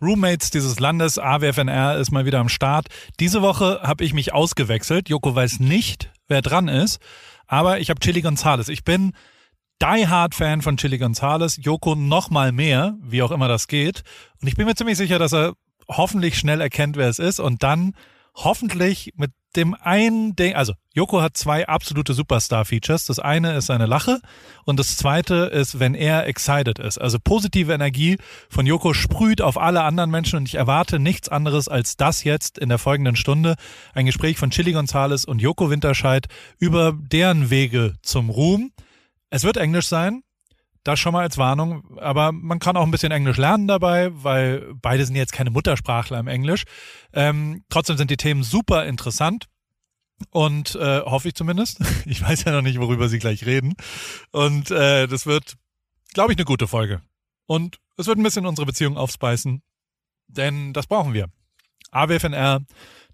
Roommates dieses Landes, AWFNR, ist mal wieder am Start. Diese Woche habe ich mich ausgewechselt. Joko weiß nicht, wer dran ist, aber ich habe Chili Gonzales. Ich bin Die Hard Fan von Chili Gonzales. Joko noch mal mehr, wie auch immer das geht. Und ich bin mir ziemlich sicher, dass er hoffentlich schnell erkennt, wer es ist und dann hoffentlich mit dem einen Ding, also Joko hat zwei absolute Superstar-Features. Das eine ist seine Lache und das zweite ist, wenn er excited ist. Also positive Energie von Joko sprüht auf alle anderen Menschen und ich erwarte nichts anderes als das jetzt in der folgenden Stunde. Ein Gespräch von Chili Gonzales und Joko Winterscheid über deren Wege zum Ruhm. Es wird Englisch sein. Das schon mal als Warnung. Aber man kann auch ein bisschen Englisch lernen dabei, weil beide sind jetzt keine Muttersprachler im Englisch. Ähm, trotzdem sind die Themen super interessant. Und äh, hoffe ich zumindest. Ich weiß ja noch nicht, worüber sie gleich reden. Und äh, das wird, glaube ich, eine gute Folge. Und es wird ein bisschen unsere Beziehung aufspeisen. Denn das brauchen wir. AWFNR,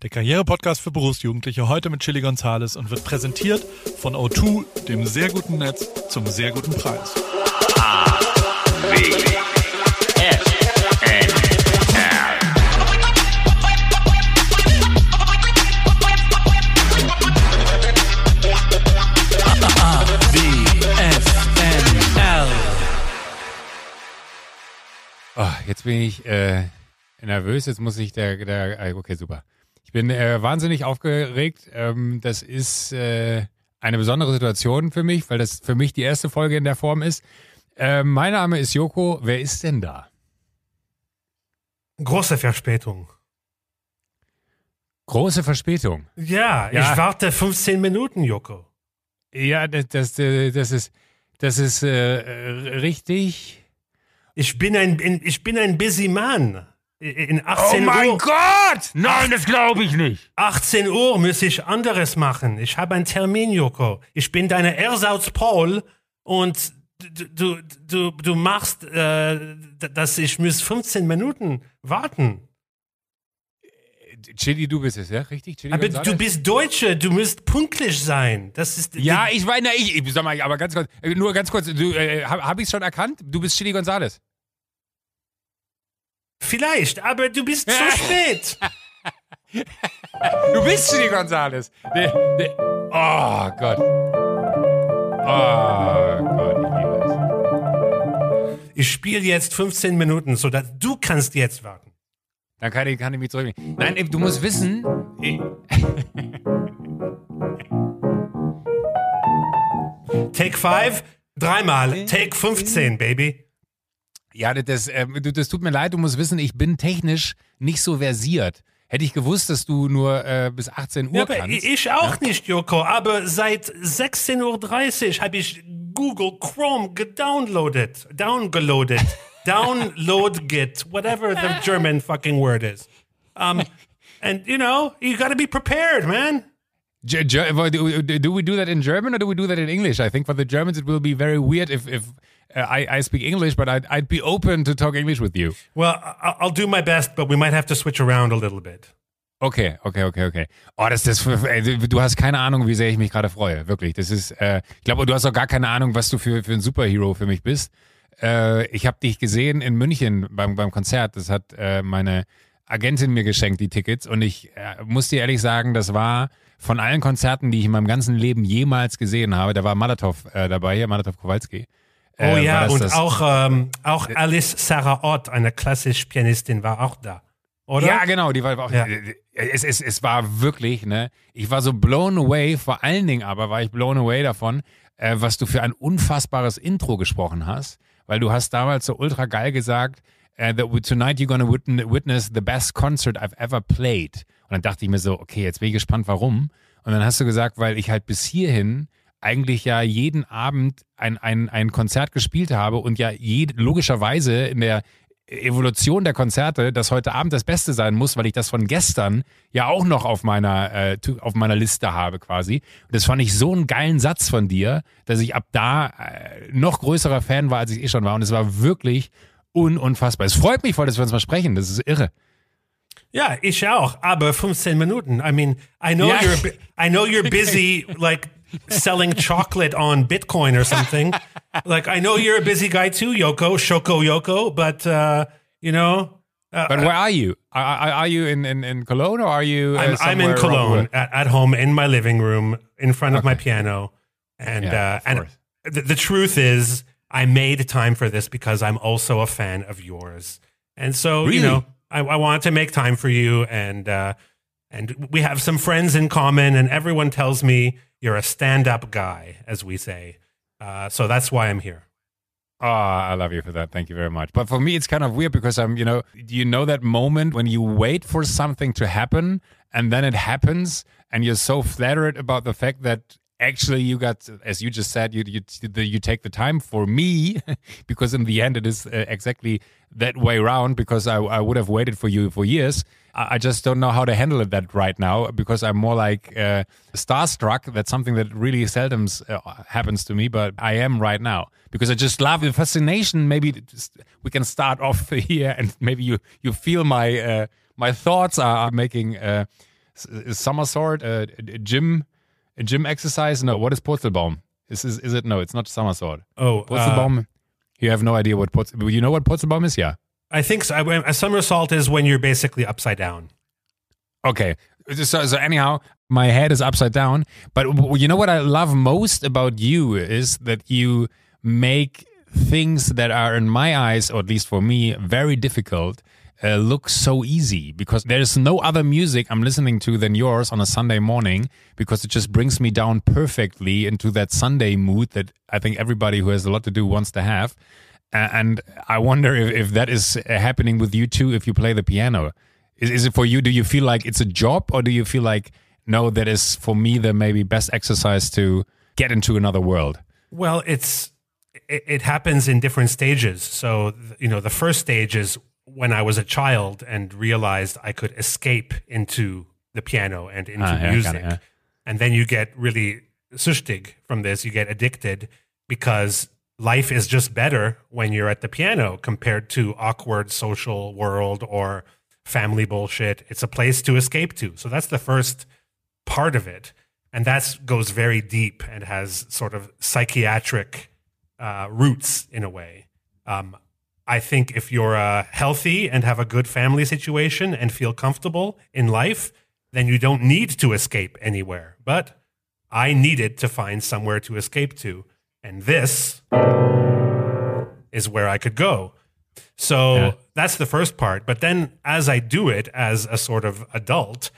der Karriere-Podcast für Berufsjugendliche, heute mit Chili Gonzales und wird präsentiert von O2, dem sehr guten Netz zum sehr guten Preis. Oh, jetzt bin ich äh, nervös, jetzt muss ich der, der äh, okay, super. Ich bin äh, wahnsinnig aufgeregt. Ähm, das ist äh, eine besondere Situation für mich, weil das für mich die erste Folge in der Form ist. Äh, mein Name ist Joko. Wer ist denn da? Große Verspätung. Große Verspätung. Ja, Ja. ich warte 15 Minuten, Joko. Ja, das, das, das ist, das ist äh, richtig. Ich bin ein, ich bin ein busy man. In 18 oh mein Uhr, Gott! Nein, das glaube ich nicht. 18 Uhr muss ich anderes machen. Ich habe einen Termin, Joko. Ich bin deine Ersatz Paul und du, du, du, machst, äh, dass ich muss 15 Minuten warten. Chili, du bist es, ja? Richtig? Chili Aber Gonzales? du bist Deutsche, du musst pünktlich sein. Das ist Ja, ich meine, ich, ich sag mal, aber ganz kurz, nur ganz kurz, du, äh, habe hab ich schon erkannt? Du bist Chili Gonzales. Vielleicht, aber du bist zu spät. Du bist Chili Gonzales. Nee, nee. Oh Gott. Oh Gott, ich liebe es. Ich spiele jetzt 15 Minuten, sodass du kannst jetzt warten. Dann kann ich, kann ich mich zurücknehmen. Nein, du musst wissen. Take 5, dreimal. Take 15, Baby. Ja, das, äh, das tut mir leid, du musst wissen, ich bin technisch nicht so versiert. Hätte ich gewusst, dass du nur äh, bis 18 Uhr Ja, kannst. ich auch nicht, Joko. Aber seit 16.30 Uhr habe ich Google Chrome gedownloadet. Downgeloadet. Download whatever the German fucking word is. Um, and, you know, you gotta be prepared, man. Do, do we do that in German or do we do that in English? I think for the Germans it will be very weird if, if uh, I, I speak English, but I'd, I'd be open to talk English with you. Well, I'll do my best, but we might have to switch around a little bit. Okay, okay, okay, okay. Oh, das ist, ey, du du hast keine Ahnung, wie sehr ich mich gerade freue. Wirklich. Das ist, äh, ich glaube, du hast auch gar keine Ahnung, was du für, für ein Superhero für mich bist. Äh, ich habe dich gesehen in München beim, beim Konzert. Das hat äh, meine Agentin mir geschenkt, die Tickets. Und ich äh, muss dir ehrlich sagen, das war von allen Konzerten, die ich in meinem ganzen Leben jemals gesehen habe, da war Malatov äh, dabei, hier, Malatov Kowalski. Oh Äh, ja, und das- auch, ähm, auch Alice Sarah Ott, eine klassische Pianistin, war auch da. Oder? Ja, genau, die war auch. Ja. Es, es, es war wirklich, ne? Ich war so blown away, vor allen Dingen aber war ich blown away davon, äh, was du für ein unfassbares Intro gesprochen hast, weil du hast damals so ultra geil gesagt, äh, that tonight you're gonna witn- witness the best concert I've ever played. Und dann dachte ich mir so, okay, jetzt bin ich gespannt, warum. Und dann hast du gesagt, weil ich halt bis hierhin eigentlich ja jeden Abend ein, ein, ein Konzert gespielt habe und ja jed, logischerweise in der Evolution der Konzerte, dass heute Abend das Beste sein muss, weil ich das von gestern ja auch noch auf meiner, äh, auf meiner Liste habe quasi. Und das fand ich so einen geilen Satz von dir, dass ich ab da äh, noch größerer Fan war, als ich eh schon war. Und es war wirklich un unfassbar. Es freut mich voll, dass wir uns mal sprechen. Das ist irre. Ja, ich auch, aber 15 Minuten. I mean, I know Ja. you're I know you're busy like selling chocolate on Bitcoin or something. like I know you're a busy guy too, Yoko, Shoko Yoko, but uh, you know, Uh, But where are you? Are, are are you in, in, in Cologne or are you? uh, I'm, I'm in Cologne at, at home in my living room in front of my piano. And, Yeah, uh, and the, the truth is, I made time for this because I'm also a fan of yours. And so, Really? you know, I, I wanted to make time for you. And, uh, and we have some friends in common, and everyone tells me you're a stand up guy, as we say. Uh, so that's why I'm here. Oh, I love you for that. Thank you very much. But for me, it's kind of weird because I'm, you know, you know that moment when you wait for something to happen and then it happens and you're so flattered about the fact that actually you got, as you just said, you you, you take the time for me because in the end it is uh, exactly that way around because I, I would have waited for you for years. I just don't know how to handle it that right now because I'm more like uh, starstruck. That's something that really seldom uh, happens to me, but I am right now because I just love the fascination. Maybe just, we can start off here, and maybe you you feel my uh, my thoughts are, making uh, s- somersault, uh, a gym, a gym exercise. No, what is Purzelbaum? Is is, is it no? It's not somersault. Oh, uh, Purzelbaum. you have no idea what Purzel, you know what Purzelbaum is? Yeah. I think so. A somersault is when you're basically upside down. Okay. So, so anyhow, my head is upside down. But you know what I love most about you is that you make things that are, in my eyes, or at least for me, very difficult. Uh, look so easy because there's no other music I'm listening to than yours on a Sunday morning because it just brings me down perfectly into that Sunday mood that I think everybody who has a lot to do wants to have. And I wonder if, if that is happening with you too if you play the piano. Is, is it for you? Do you feel like it's a job, or do you feel like no, that is for me the maybe best exercise to get into another world? Well, it's it, it happens in different stages. So you know, the first stage is when I was a child and realized I could escape into the piano and into Ah, yeah, music, yeah. and then you get really süchtig from this. You get addicted because life is just better when you're at the piano compared to awkward social world or family bullshit. It's a place to escape to. So that's the first part of it. And that goes very deep and has sort of psychiatric uh, roots in a way. Um, I think if you're uh, healthy and have a good family situation and feel comfortable in life, then you don't need to escape anywhere. But I needed to find somewhere to escape to. And this is where I could go. So Yeah. that's the first part. But then as I do it as a sort of adult,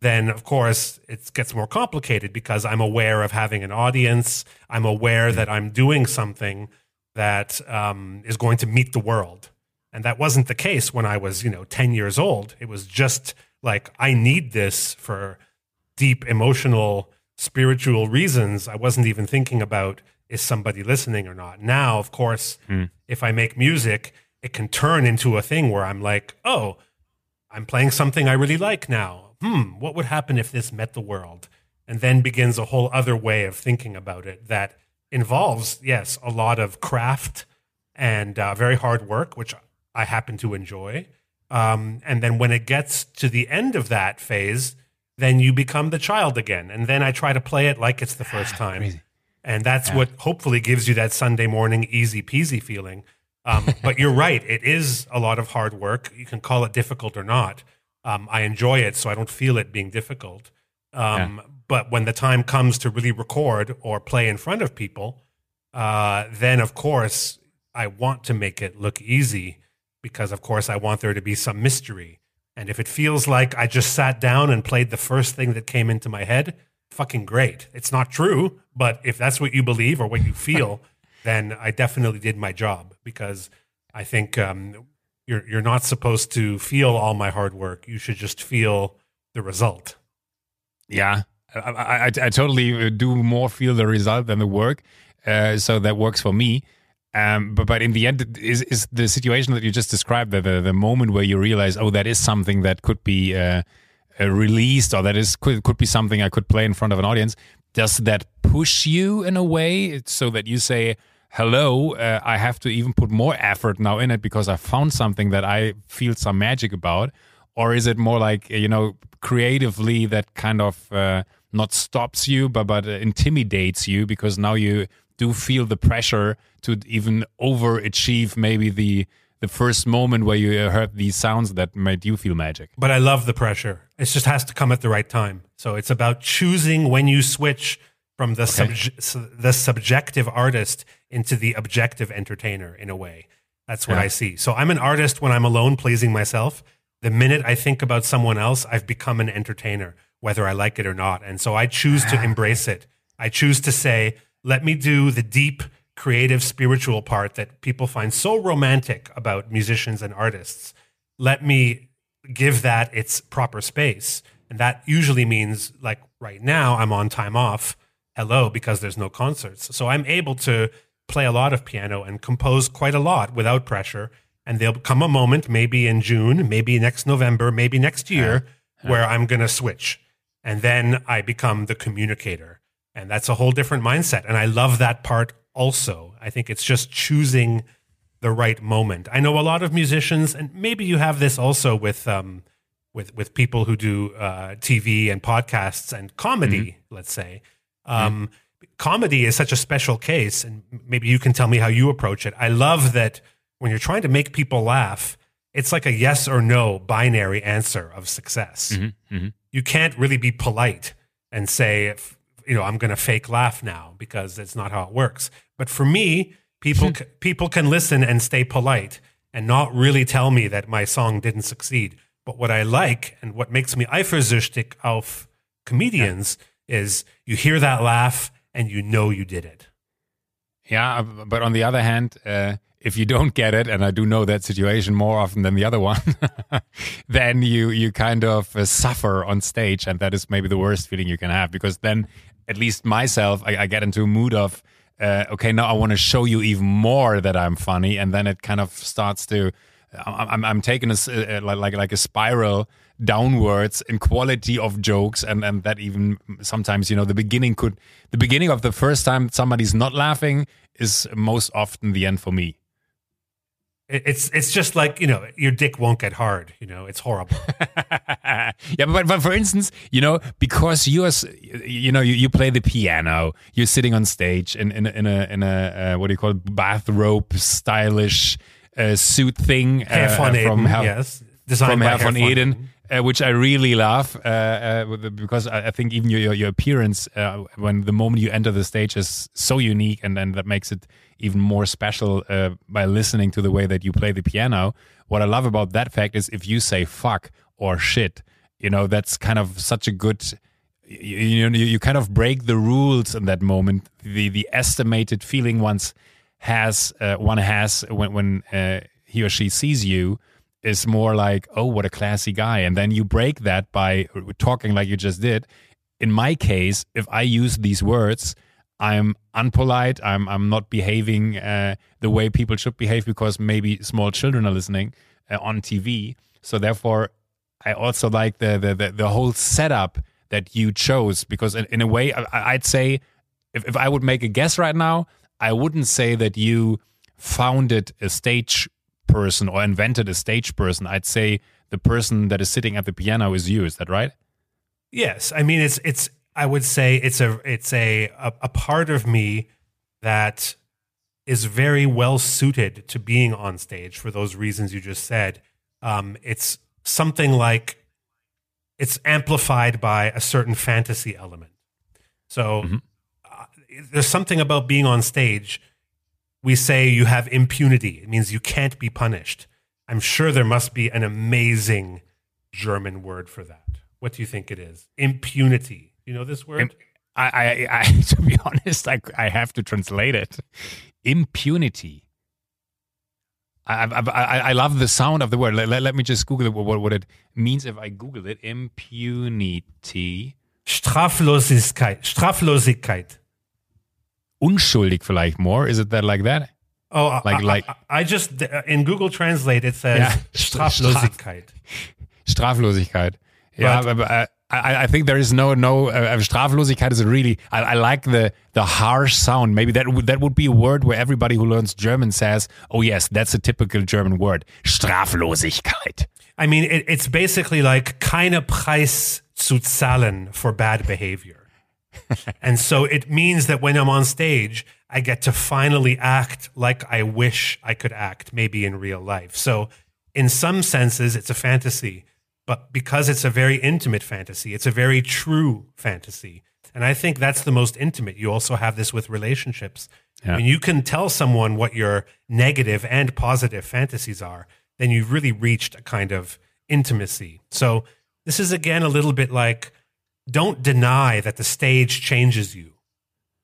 then of course it gets more complicated because I'm aware of having an audience. I'm aware that I'm doing something that um, is going to meet the world. And that wasn't the case when I was, you know, 10 years old. It was just like, I need this for deep emotional, spiritual reasons. I wasn't even thinking about is somebody listening or not. Now, of course, if I make music, it can turn into a thing where I'm like, oh, I'm playing something I really like now. Hmm, what would happen if this met the world? And then begins a whole other way of thinking about it that involves, yes, a lot of craft and uh, very hard work, which I happen to enjoy. Um, and then when it gets to the end of that phase, then you become the child again. And then I try to play it like it's the first time. Crazy. And that's what hopefully gives you that Sunday morning easy peasy feeling. Um, but you're right. It is a lot of hard work. You can call it difficult or not. Um, I enjoy it, so I don't feel it being difficult. Um, But when the time comes to really record or play in front of people, uh, then of course I want to make it look easy because, of course, I want there to be some mystery. And if it feels like I just sat down and played the first thing that came into my head, fucking great. It's not true, but if that's what you believe or what you feel, then I definitely did my job because I think um, you're you're not supposed to feel all my hard work. You should just feel the result. Yeah, I, I, I, totally do more feel the result than the work. Uh, so that works for me. Um, but but in the end, is is the situation that you just described, the the, the moment where you realize, oh, that is something that could be uh, uh, released, or that is could could be something I could play in front of an audience. Does that push you in a way so that you say, hello, uh, I have to even put more effort now in it because I found something that I feel some magic about? Or is it more like, you know, creatively that kind of uh, not stops you, but, but uh, intimidates you because now you do feel the pressure to even overachieve maybe the, the first moment where you heard these sounds that made you feel magic. But I love the pressure. It just has to come at the right time. So it's about choosing when you switch from the subj- the subjective artist into the objective entertainer in a way. That's what Yeah. I see. So I'm an artist when I'm alone pleasing myself. The minute I think about someone else, I've become an entertainer, whether I like it or not. And so I choose to ah. embrace it. I choose to say, let me do the deep, creative, spiritual part that people find so romantic about musicians and artists. Let me give that its proper space. And that usually means, like right now, I'm on time off. Hello, because there's no concerts. So I'm able to play a lot of piano and compose quite a lot without pressure. And there'll come a moment, maybe in June, maybe next November, maybe next year, where I'm going to switch. And then I become the communicator. And that's a whole different mindset. And I love that part also. I think it's just choosing the right moment. I know a lot of musicians, and maybe you have this also with um, with with people who do uh, TV and podcasts and comedy. Let's say, um, comedy is such a special case, and maybe you can tell me how you approach it. I love that when you're trying to make people laugh, it's like a yes or no binary answer of success. You can't really be polite and say, you know, I'm going to fake laugh now because that's not how it works. But for me, people people can listen and stay polite and not really tell me that my song didn't succeed. But what I like and what makes me eifersüchtig auf comedians is you hear that laugh and you know you did it. Yeah, but on the other hand, uh, if you don't get it, and I do know that situation more often than the other one, then you you kind of uh, suffer on stage, and that is maybe the worst feeling you can have because then, at least myself, I, I get into a mood of, uh, okay, now I want to show you even more that I'm funny, and then it kind of starts to, I'm I'm, taking a s- uh, like like a spiral downwards in quality of jokes. And and that even sometimes you know the beginning could the beginning of the first time somebody's not laughing is most often the end for me It's it's just like you know your dick won't get hard. You know it's horrible. yeah, but, but for instance, you know, because you're, you know, you, you play the piano, you're sitting on stage in, in, a- in a, in a uh, what do you call it, bathrobe, stylish uh, suit thing uh, uh, Eden, from Herr, yes, designed from by Herr von. Eden. Uh, which I really love uh, uh, because I, I think even your your, your appearance uh, when the moment you enter the stage is so unique and then that makes it even more special uh, by listening to the way that you play the piano. What I love about that fact is if you say fuck or shit, you know that's kind of such a good you, you you, kind of break the rules in that moment. The the estimated feeling once has uh, one has when when uh, he or she sees you is more like oh what a classy guy and then you break that by talking like you just did in my case if i use these words i'm unpolite i'm i'm not behaving uh, the way people should behave because maybe small children are listening uh, on tv so therefore i also like the the the, the whole setup that you chose because in, in a way I, i'd say if, if I would make a guess right now, I wouldn't say that you founded a stage person or invented a stage person. I'd say the person that is sitting at the piano is you. Is that right? Yes, I mean it's it's. I would say it's a it's a a, a part of me that is very well suited to being on stage for those reasons you just said. Um, it's something like it's amplified by a certain fantasy element. So uh, there's something about being on stage. We say you have impunity. It means you can't be punished. I'm sure there must be an amazing German word for that. What do you think it is? Impunity. You know this word? I, I, I to be honest, I, I have to translate it. Impunity. I, I, I, I love the sound of the word. Let, let, let me just Google it, what, what it means if I Google it. Impunity. Straflosigkeit. Straflosigkeit. Unschuldig vielleicht more. Is it that like that? Oh, Like- I, like- I, I just in Google Translate it says Yeah. Straflosigkeit. Straflosigkeit. Yeah, But- but, uh, I, I think there is no no uh, Straflosigkeit is a really I, I like the the harsh sound. Maybe that would that would be a word where everybody who learns German says, "Oh yes, that's a typical German word." Straflosigkeit. I mean, it, it's basically like keine Preis zu zahlen for bad behavior. and so it means that when I'm on stage, I get to finally act like I wish I could act, maybe in real life. So, in some senses, it's a fantasy, but because it's a very intimate fantasy, it's a very true fantasy. And I think that's the most intimate. You also have this with relationships. Yeah. When you can tell someone what your negative and positive fantasies are, then you've really reached a kind of intimacy. So, this is again a little bit like don't deny that the stage changes you.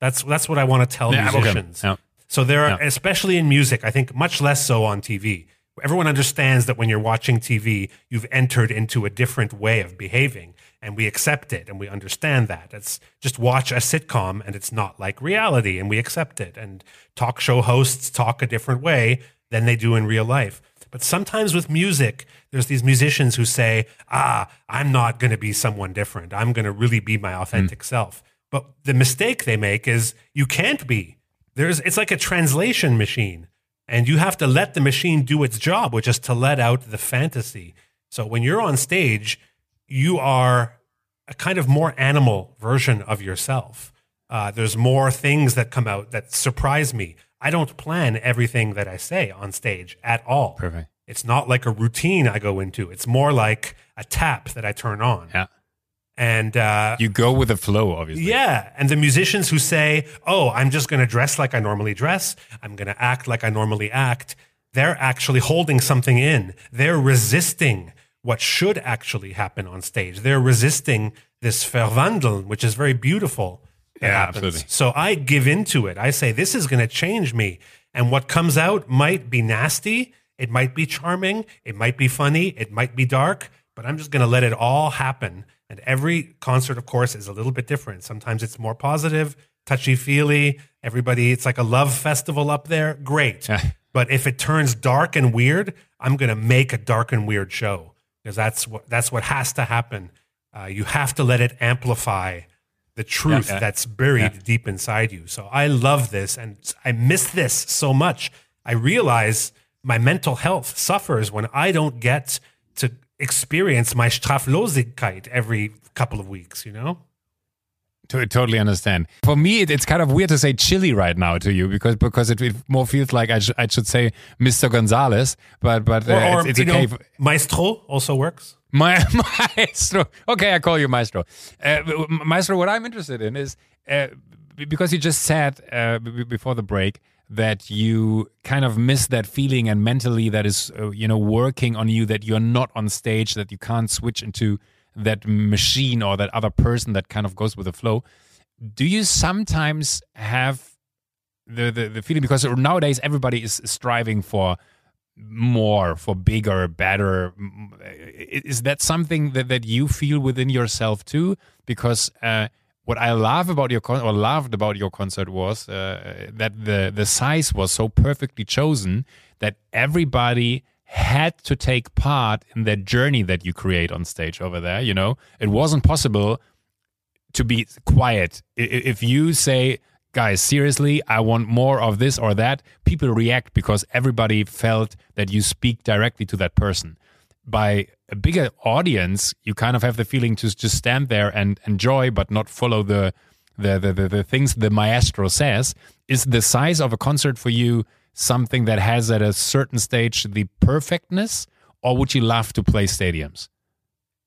That's that's what I want to tell Yeah, okay. musicians. Yeah. So there are, Yeah. especially in music, I think much less so on TV. Everyone understands that when you're watching TV, you've entered into a different way of behaving, and we accept it and we understand that. It's just watch a sitcom and it's not like reality, and we accept it. And talk show hosts talk a different way than they do in real life. But sometimes with music, there's these musicians who say, ah, I'm not going to be someone different. I'm going to really be my authentic self. But the mistake they make is you can't be. There's it's like a translation machine. And you have to let the machine do its job, which is to let out the fantasy. So when you're on stage, you are a kind of more animal version of yourself. Uh, there's more things that come out that surprise me. I don't plan everything that I say on stage at all. Perfect. It's not like a routine I go into. It's more like a tap that I turn on. Yeah. And uh, You go with the flow, obviously. yeah. And the musicians who say, oh, I'm just going to dress like I normally dress, I'm going to act like I normally act, they're actually holding something in. They're resisting what should actually happen on stage. They're resisting this verwandeln, which is very beautiful. that Yeah, happens. absolutely. So I give into it. I say, this is going to change me. And what comes out might be nasty. It might be charming. It might be funny. It might be dark, but I'm just going to let it all happen. And every concert, of course, is a little bit different. Sometimes it's more positive, touchy feely. Everybody, it's like a love festival up there. Great. but if it turns dark and weird, I'm going to make a dark and weird show because that's what, that's what has to happen. Uh, you have to let it amplify the truth yeah. that's buried deep inside you. So I love this and I miss this so much. I realize my mental health suffers when I don't get to experience my Straflosigkeit every couple of weeks, you know? To- totally understand. For me, it, it's kind of weird to say chili right now to you because because it, it more feels like I, sh- I should say Mr. Gonzales, but but uh, Or, or, it's, it's okay. know, Maestro also works. My maestro. Okay, I call you maestro. Uh, maestro, what I'm interested in is uh, because you just said uh, before the break that you kind of miss that feeling and mentally that is uh, you know working on you that you're not on stage that you can't switch into that machine or that other person that kind of goes with the flow. Do you sometimes have the, the, the feeling because nowadays everybody is striving for more for bigger better is that something that, that you feel within yourself too because uh, what i love about your con- or loved about your concert was uh, that the the size was so perfectly chosen that everybody had to take part in that journey that you create on stage over there you know it wasn't possible to be quiet. If you say, guys, seriously, I want more of this or that, people react because everybody felt that you speak directly to that person. By a bigger audience, you kind of have the feeling to just stand there and enjoy, but not follow the the, the, the, the things the maestro says. Is the size of a concert for you something that has at a certain stage the perfectness, or would you love to play stadiums?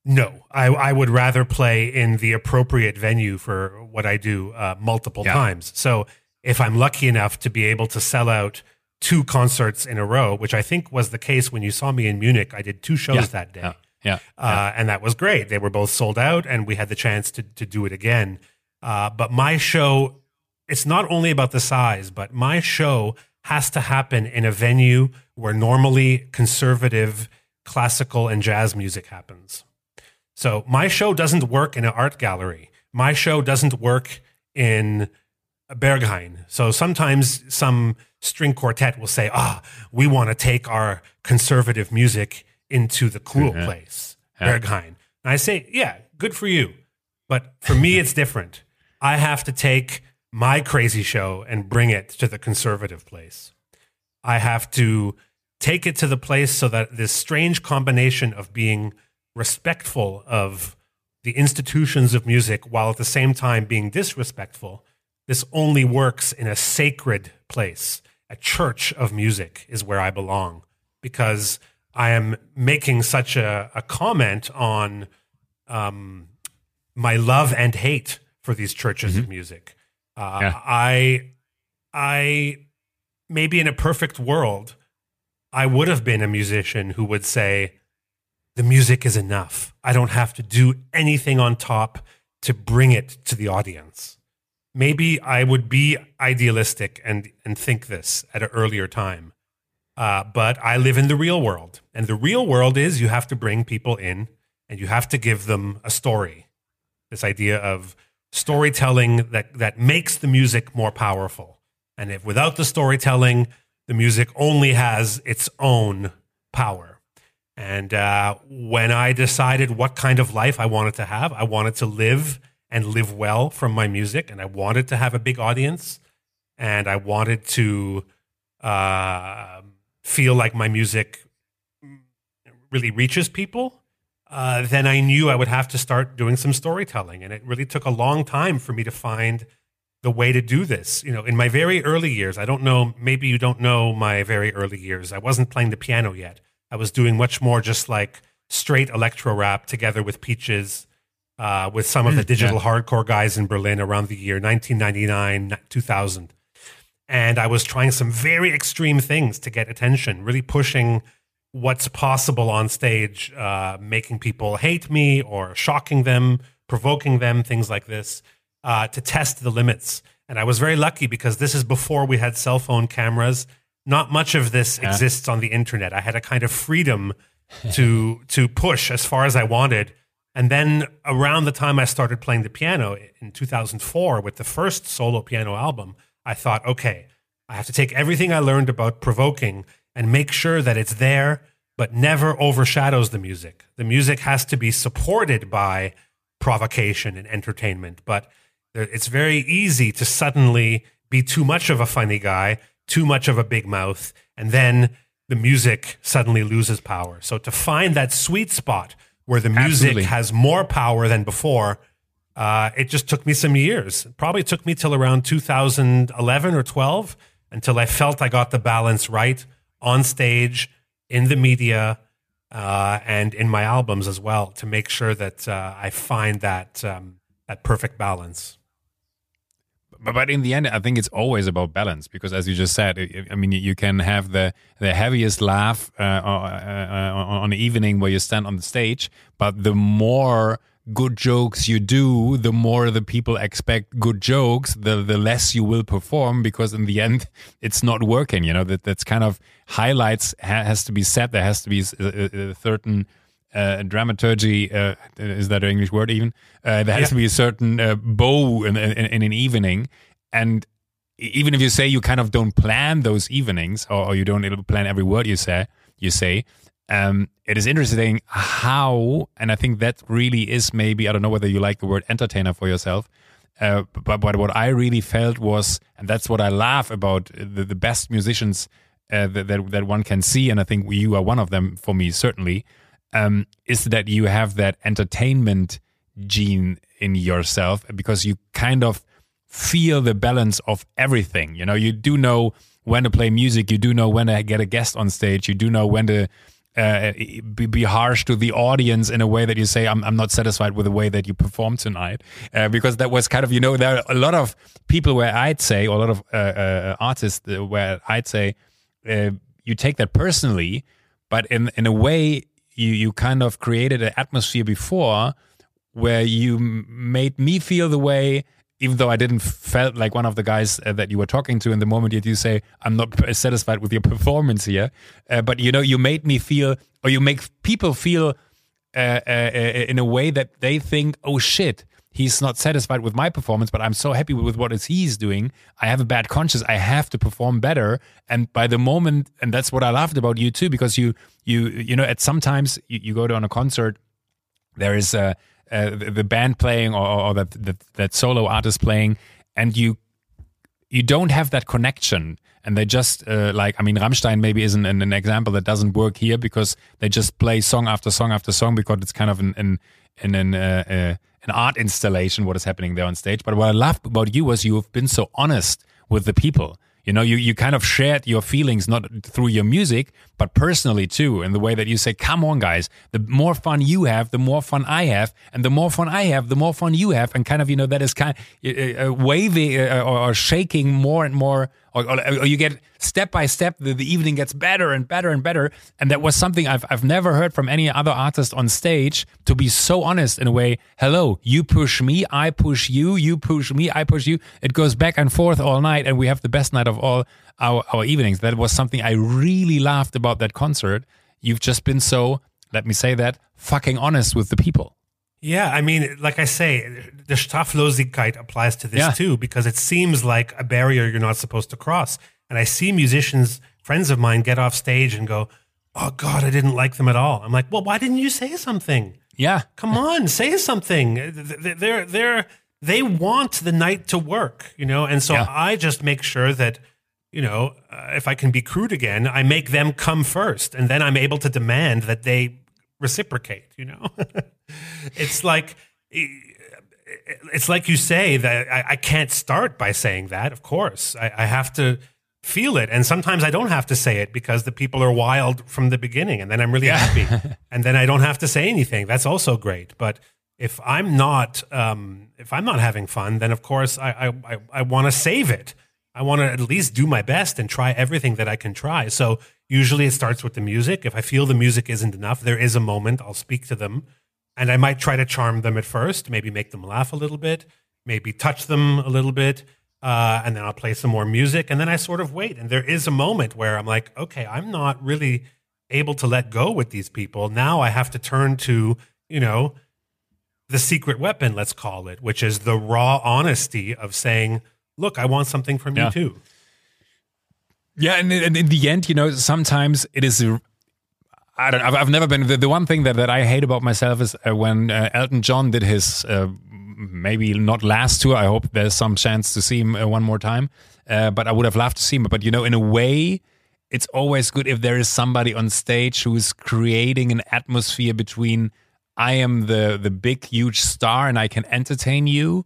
No, I, I would rather play in the appropriate venue for what I do uh, multiple Yeah. times. So if I'm lucky enough to be able to sell out two concerts in a row, which I think was the case when you saw me in Munich, I did two shows Yeah. that day. Yeah. Yeah. Uh, and that was great. They were both sold out, and we had the chance to, to do it again. Uh, but my show, it's not only about the size, but my show has to happen in a venue where normally conservative classical and jazz music happens. So my show doesn't work in an art gallery. My show doesn't work in Berghain. So sometimes some string quartet will say, ah, we want to take our conservative music into the cool Yeah. place, Yeah. Berghain. And I say, yeah, good for you. But for me, it's different. I have to take my crazy show and bring it to the conservative place. I have to take it to the place so that this strange combination of being respectful of the institutions of music while at the same time being disrespectful this only works in a sacred place. A church of music is where I belong because I am making such a, a comment on um, my love and hate for these churches of music. Uh, Yeah. I, I, maybe in a perfect world, I would have been a musician who would say, the music is enough. I don't have to do anything on top to bring it to the audience. Maybe I would be idealistic and, and think this at an earlier time. Uh, but I live in the real world. And the real world is you have to bring people in and you have to give them a story. This idea of storytelling that, that makes the music more powerful. And if without the storytelling, the music only has its own power. And uh, when I decided what kind of life I wanted to have, I wanted to live and live well from my music, and I wanted to have a big audience, and I wanted to uh, feel like my music really reaches people. Uh, then I knew I would have to start doing some storytelling, and it really took a long time for me to find the way to do this. You know, in my very early years, I don't know, maybe you don't know my very early years. I wasn't playing the piano yet. I was doing much more just like straight electro rap together with Peaches, uh, with some of the digital hardcore guys in Berlin around the year 1999, 2000. And I was trying some very extreme things to get attention, really pushing what's possible on stage, uh, making people hate me or shocking them, provoking them, things like this, uh, to test the limits. And I was very lucky because this is before we had cell phone cameras. Not much of this exists on the internet. I had a kind of freedom to to push as far as I wanted. And then around the time I started playing the piano in 2004 with the first solo piano album, I thought, okay, I have to take everything I learned about provoking and make sure that it's there, but never overshadows the music. The music has to be supported by provocation and entertainment, but it's very easy to suddenly be too much of a funny guy, too much of a big mouth, and then the music suddenly loses power. So to find that sweet spot where the music Absolutely. has more power than before, uh, it just took me some years. It probably took me till around 2011 or 12 until I felt I got the balance right on stage, in the media, uh, and in my albums as well to make sure that uh, I find that um, that perfect balance. But, but in the end, I think it's always about balance because, as you just said, I- mean, you can have the the heaviest laugh uh, uh, uh, on an evening where you stand on the stage, but the more good jokes you do, the more the people expect good jokes, the the less you will perform because in the end, it's not working. You know that that's kind of highlights ha- has to be set. There has to be a, a certain uh, dramaturgy uh, is that an English word even? Uh, there has Yeah. to be a certain uh, bow in, in, in an evening, and even if you say you kind of don't plan those evenings or, or you don't plan every word you say, you say. Um, it is interesting how, and I think that really is maybe I don't know whether you like the word entertainer for yourself, uh, but but what I really felt was, and that's what I laugh about the, the best musicians uh, that, that that one can see, and I think you are one of them for me certainly um, is that you have that entertainment gene in yourself because you kind of feel the balance of everything. You know, you do know when to play music, you do know when to get a guest on stage, you do know when to uh, be, be harsh to the audience in a way that you say, I'm, I'm not satisfied with the way that you performed tonight. Uh, because that was kind of, you know, there are a lot of people where I'd say, or a lot of uh, uh, artists where I'd say, uh, you take that personally, but in, in a way, you, you kind of created an atmosphere before where you made me feel the way even though I didn't felt like one of the guys uh, that you were talking to in the moment that you say I'm not satisfied with your performance here, uh, but you know you made me feel or you make people feel uh, uh, uh, in a way that they think oh shit he's not satisfied with my performance but I'm so happy with what he's doing. I have a bad conscience. I have to perform better. And by the moment and that's what I loved about you too because you you you know at sometimes you, you go to on a concert there is uh, the the band playing or, or that, that that solo artist playing, and you you don't have that connection, and they just uh, like I mean Rammstein maybe isn't an, an example that doesn't work here because they just play song after song after song because it's kind of an an, an, an uh, uh, an art installation what is happening there on stage. But what I love about you was you have been so honest with the people. You know, you, you kind of shared your feelings not through your music, but personally too, in the way that you say, come on, guys, the more fun you have, the more fun I have. And the more fun I have, the more fun you have. And kind of, you know, that is kind of uh, uh, uh, or, or shaking more and more or, or, you get step by step the, the evening gets better and better and better. And that was something I've, I've never heard from any other artist on stage to be so honest in a way. Hello you push me i push you you push me i push you. It goes back and forth all night and we have the best night of all our, our evenings. That was something i really laughed about that concert. You've just been so let me say that fucking honest with the people. Yeah, I mean, like I say, the Straflosigkeit applies to this Yeah. too because it seems like a barrier you're not supposed to cross. And I see musicians, friends of mine, get off stage and go, "Oh God, I didn't like them at all." I'm like, "Well, why didn't you say something? yeah Come on, say something." They're they're they want the night to work, you know. And so Yeah. I just make sure that. You know, uh, if I can be crude again, I make them come first, and then I'm able to demand that they reciprocate. You know, it's like it's like you say that I, I can't start by saying that. Of course, I, I have to feel it, and sometimes I don't have to say it because the people are wild from the beginning, and then I'm really happy, and then I don't have to say anything. That's also great. But if I'm not um, if I'm not having fun, then of course I I, I, I want to save it. I want to at least do my best and try everything that I can try. So usually it starts with the music. If I feel the music isn't enough, there is a moment I'll speak to them and I might try to charm them at first, maybe make them laugh a little bit, maybe touch them a little bit, uh, and then I'll play some more music, and then I sort of wait. And there is a moment where I'm like, okay, I'm not really able to let go with these people. Now I have to turn to, you know, the secret weapon, let's call it, which is the raw honesty of saying, look, I want something from Yeah. you too. Yeah, and, and in the end, you know, sometimes it is. I don't. I've, I've never been. The, the one thing that, that I hate about myself is uh, when uh, Elton John did his uh, maybe not last tour. I hope there's some chance to see him uh, one more time. Uh, but I would have loved to see him. But you know, in a way, it's always good if there is somebody on stage who's creating an atmosphere between I am the the big huge star and I can entertain you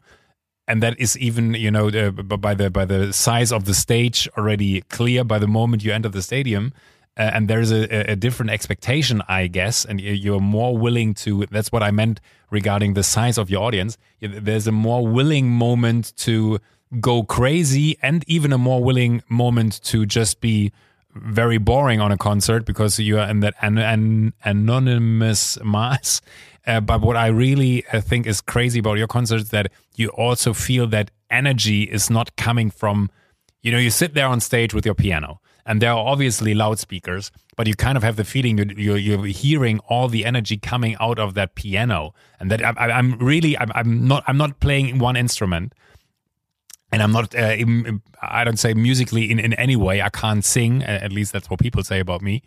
and that is even you know b- by the by the size of the stage already clear by the moment you enter the stadium uh, and there's a, a- different expectation i guess and you- you're more willing to that's what i meant regarding the size of your audience there's a more willing moment to go crazy and even a more willing moment to just be very boring on a concert because you are in that an, an anonymous mass. Uh, but what I really uh, think is crazy about your concerts is that you also feel that energy is not coming from, you know, you sit there on stage with your piano and there are obviously loudspeakers, but you kind of have the feeling that you're, you're hearing all the energy coming out of that piano. And that I, I- I'm really, I'm, I'm not, I'm not playing one instrument and I'm not, uh, im- I don't say musically in, in any way. I can't sing. At least that's what people say about me.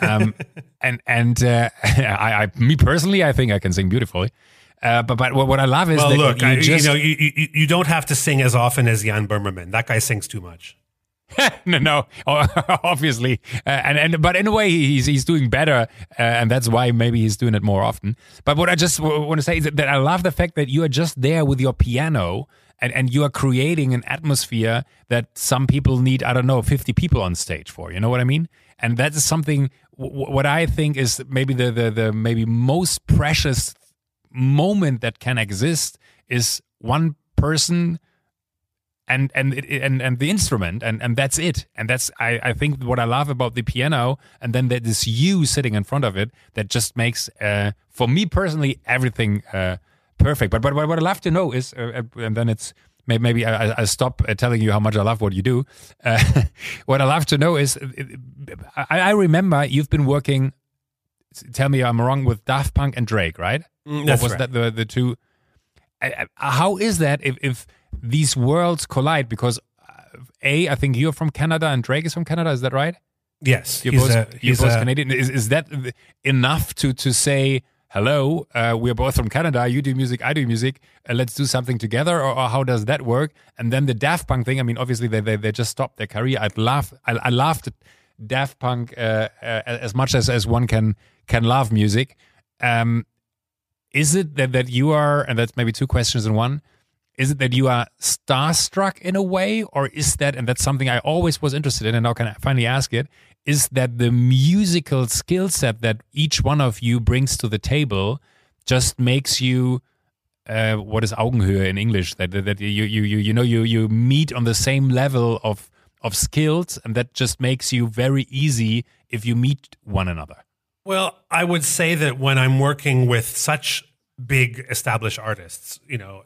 Um, and and uh, I, I, me personally, I think I can sing beautifully. Uh, but but what, what I love is Well, that look, you I, just you know, you, you, you don't have to sing as often as Jan Böhmermann. That guy sings too much. no, no, obviously, uh, and and but in a way he's he's doing better, uh, and that's why maybe he's doing it more often. But what I just w- want to say is that, that I love the fact that you are just there with your piano. And, and you are creating an atmosphere that some people need, I don't know, 50 people on stage for. You know what I mean? And that is something, w- what I think is maybe the, the, the maybe most precious moment that can exist is one person and and it- and and the instrument and and that's it. And that's I I think what I love about the piano and then there is you sitting in front of it that just makes uh for me personally everything uh perfect. But but what I love to know is uh, uh, and then it's maybe I, I- stop uh, telling you how much I love what you do. Uh, what I love to know is I, I remember you've been working tell me I'm wrong with Daft Punk and Drake right? Mm, Or that's was right. that the the two? How is that if, if these worlds collide? Because uh, a, I think you're from Canada and Drake is from Canada. Is that right? Yes, You're he's both, a, you're he's both a- Canadian. Is, is that enough to to say hello? Uh, we're both from Canada. You do music. I do music. Uh, let's do something together. Or, or how does that work? And then the Daft Punk thing. I mean, obviously they they, they just stopped their career. I'd laugh. I, I laughed at Daft Punk uh, uh, as much as as one can can love music. Um, is it that, that you are, and that's maybe two questions in one, is it that you are starstruck in a way, or is that, and that's something I always was interested in, and now can I finally ask it, is that the musical skill set that each one of you brings to the table just makes you uh, what is Augenhöhe in English? That that you you you you know you you meet on the same level of of skills, and that just makes you very easy if you meet one another. Well, I would say that when I'm working with such big established artists, you know,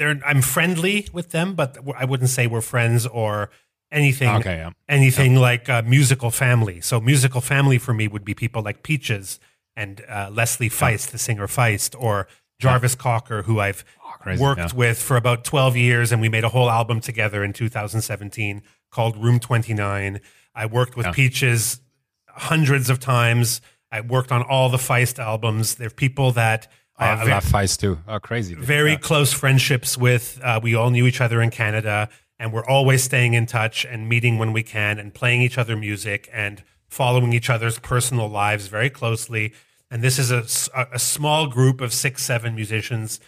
they're I'm friendly with them, but I wouldn't say we're friends or anything. Okay, yeah. anything like uh, musical family. So musical family for me would be people like Peaches and uh, Leslie Feist, the singer Feist, or Jarvis Cocker, who I've crazy, worked yeah. with for about 12 years, and we made a whole album together in 2017 called Room 29. I worked with Yeah. Peaches hundreds of times. I worked on all the Feist albums. They're people that I, have I love too. Oh, crazy. dude. very Yeah. close friendships with. Uh, we all knew each other in Canada, and we're always staying in touch and meeting when we can and playing each other music and following each other's personal lives very closely. And this is a small group of six, seven musicians.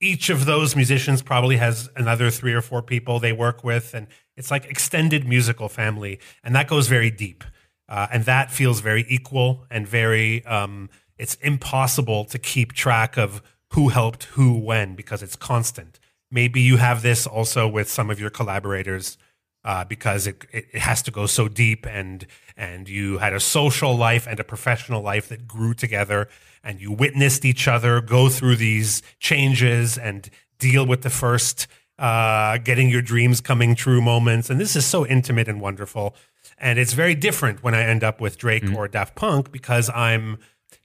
Each of those musicians probably has another three or four people they work with, and it's like extended musical family, and that goes very deep, uh, and that feels very equal and very. Um, it's impossible to keep track of who helped who when because it's constant. Maybe you have this also with some of your collaborators uh, because it, it has to go so deep and and you had a social life and a professional life that grew together and you witnessed each other go through these changes and deal with the first uh, getting your dreams coming true moments. And this is so intimate and wonderful. And it's very different when I end up with Drake or Daft Punk because I'm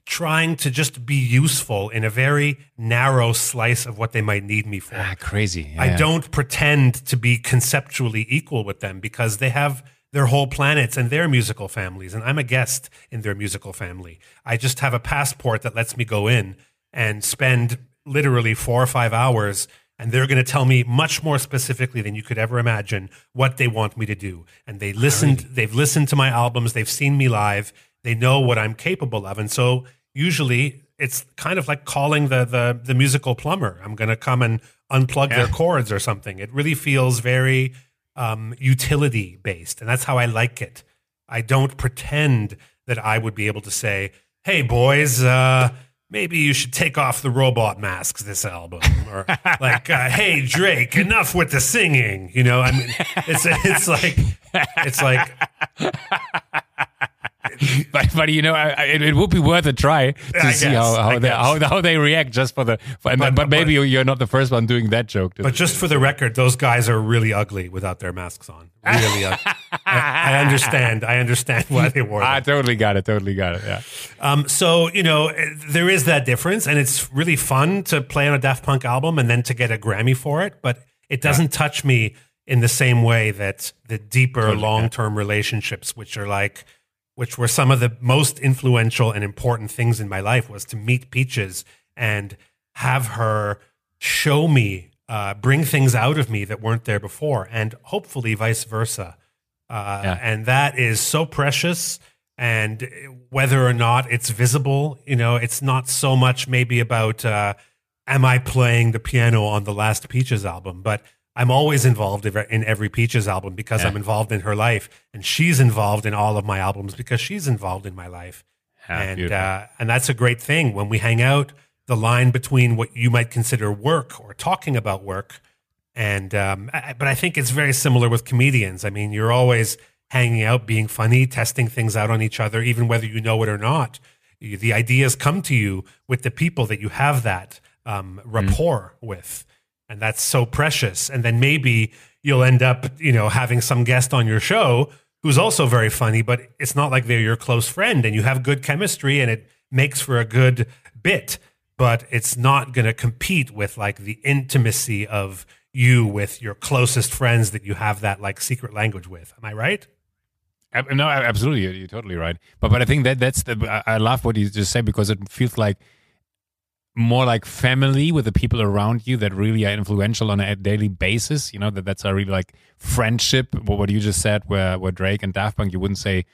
trying to just be useful in a very narrow slice of what they might need me for. Ah, crazy. I don't pretend to be conceptually equal with them because they have their whole planets and their musical families, and I'm a guest in their musical family. I just have a passport that lets me go in and spend literally four or five hours. And they're going to tell me much more specifically than you could ever imagine what they want me to do. And they listened, they've listened to my albums, they've seen me live, they know what I'm capable of. And so usually it's kind of like calling the the, the musical plumber. I'm going to come and unplug their cords or something. It really feels very um, utility based, and that's how I like it. I don't pretend that I would be able to say, "Hey, boys." Uh, Maybe you should take off the robot masks this album, or like, uh, "Hey Drake, enough with the singing." You know, I mean, it's it's like it's like but but you know, I, I, it, it would be worth a try to I see guess, how how they, how how they react just for the. For, and, But- but, maybe but- you're not the first one doing that joke. But just for the record, those guys are really ugly without their masks on. Really ugly. I, I understand. I understand why they wore Them. I totally got it. Totally got it. Yeah. Um, so you know, eh, there is that difference, and it's really fun to play on a Daft Punk album and then to get a Grammy for it. But it doesn't touch me in the same way that the deeper, Totally, long-term relationships, which are like, which were some of the most influential and important things in my life, was to meet Peaches and have her show me, uh, bring things out of me that weren't there before, and hopefully vice versa. Uh, Yeah. And that is so precious. And whether or not it's visible, you know, it's not so much maybe about uh, am I playing the piano on the last Peaches album, but I'm always involved in in every Peaches album because Yeah. I'm involved in her life, and she's involved in all of my albums because she's involved in my life Yeah, and uh, and that's a great thing when we hang out. The line between what you might consider work or talking about work, and um, I, but I think it's very similar with comedians. I mean, you're always hanging out, being funny, testing things out on each other, even whether you know it or not. The ideas come to you with the people that you have that um, rapport with, and that's so precious. And then maybe you'll end up, you know, having some guest on your show who's also very funny, but it's not like they're your close friend and you have good chemistry and it makes for a good bit, but it's not going to compete with like the intimacy of you with your closest friends that you have that like secret language with. Am I right? No, absolutely, you're, totally right. But but I think that that's the I I love what you just said because it feels like more like family with the people around you that really are influential on a daily basis. You know that that's a really like friendship. What you just said, where where Drake and Daft Punk, you wouldn't say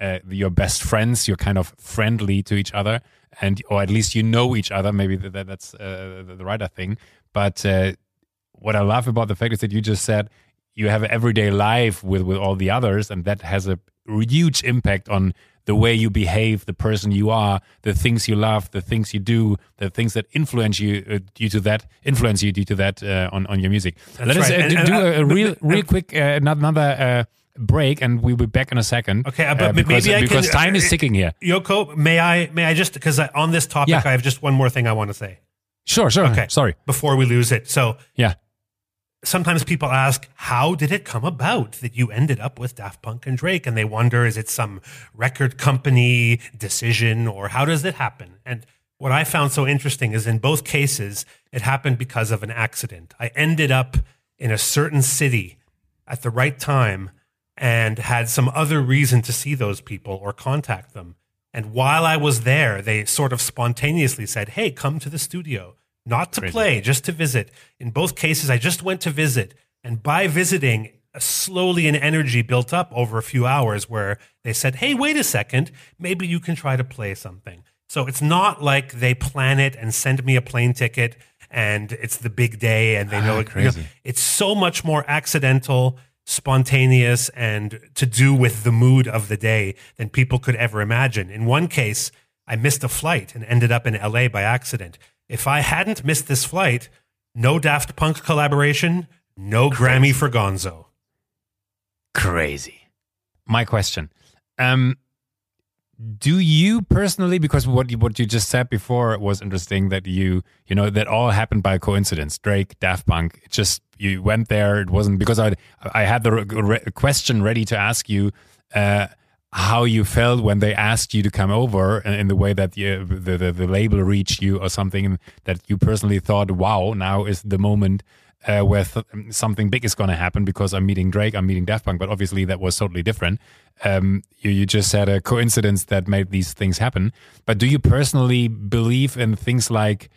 uh, your best friends. You're kind of friendly to each other, and or at least you know each other. Maybe that, that's uh, the right thing. But uh, what I love about the fact is that you just said you have everyday life with with all the others, and that has a huge impact on the way you behave, the person you are, the things you love, the things you do, the things that influence you uh, due to that, influence you due to that uh, on on your music. That's Let us right. uh, And- do, and, do uh, a, real, real uh, quick uh, another uh, break, and we'll be back in a second. Okay, uh, because, maybe I can- because time is ticking here. Joko, may I may I just because on this topic Yeah. I have just one more thing I want to say Sure, sure. Okay. sorry. before we lose it. So Yeah. Sometimes people ask, how did it come about that you ended up with Daft Punk and Drake? And they wonder, is it some record company decision or how does it happen? And what I found so interesting is in both cases, it happened because of an accident. I ended up in a certain city at the right time and had some other reason to see those people or contact them. And while I was there, they sort of spontaneously said, Hey, come to the studio, not to Crazy. play, just to visit. In both cases, I just went to visit. And by visiting, slowly an energy built up over a few hours where they said, Hey, wait a second, maybe you can try to play something. So it's not like they plan it and send me a plane ticket and it's the big day and they know Ah, it. you know, crazy. it's so much more accidental, spontaneous, and to do with the mood of the day than people could ever imagine. In one case, I missed a flight and ended up in LA by accident. If I hadn't missed this flight, no Daft Punk collaboration, no Grammy for Gonzo. crazy. My question: um, Do you personally, because what you, what you just said before was interesting, that you you know that all happened by coincidence. Drake, Daft Punk, it just you went there. It wasn't because I I had the re- re- question ready to ask you. Uh, how you felt when they asked you to come over in, in the way that you, the, the the label reached you or something that you personally thought, wow, now is the moment uh, where th- something big is going to happen because I'm meeting Drake, I'm meeting Daft Punk, but obviously that was totally different. Um, you, you just had a coincidence that made these things happen. But do you personally believe in things like,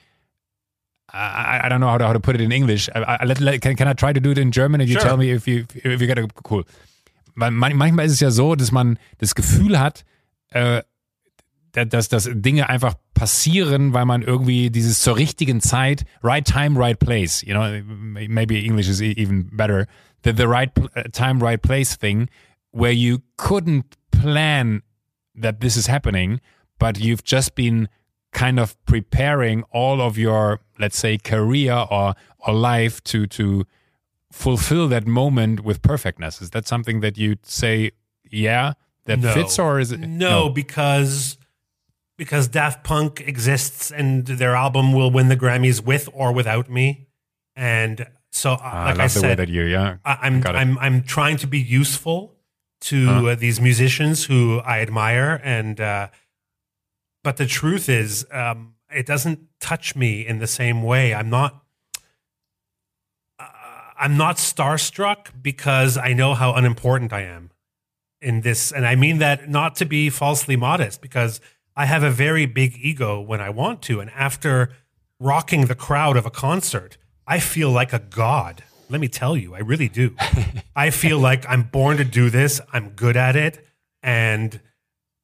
I, I don't know how to, how to put it in English. I, I, let, let, can, can I try to do it in German and you Sure. tell me if you, if you get a cool. Weil man, manchmal ist es ja so, dass man das Gefühl hat, äh, da- dass, dass Dinge einfach passieren, weil man irgendwie dieses zur richtigen Zeit, right time, right place, you know, maybe English is e- even better, the, the right uh, time, right place thing, where you couldn't plan that this is happening, but you've just been kind of preparing all of your, let's say, career or, or life to, to fulfill that moment with perfectness. Is that something that you'd say, yeah, that No. fits, or is it? No, because because Daft Punk exists and their album will win the Grammys with or without me. And so, uh, Ah, like I I, love the way said, that you, yeah. I, I'm. I'm I'm trying to be useful to Huh. uh, these musicians who I admire, and uh, but the truth is, um, it doesn't touch me in the same way. I'm not. I'm not starstruck because I know how unimportant I am in this, and I mean that not to be falsely modest, because I have a very big ego when I want to, and after rocking the crowd of a concert, I feel like a god. Let me tell you, I really do. I feel like I'm born to do this. I'm good at it, and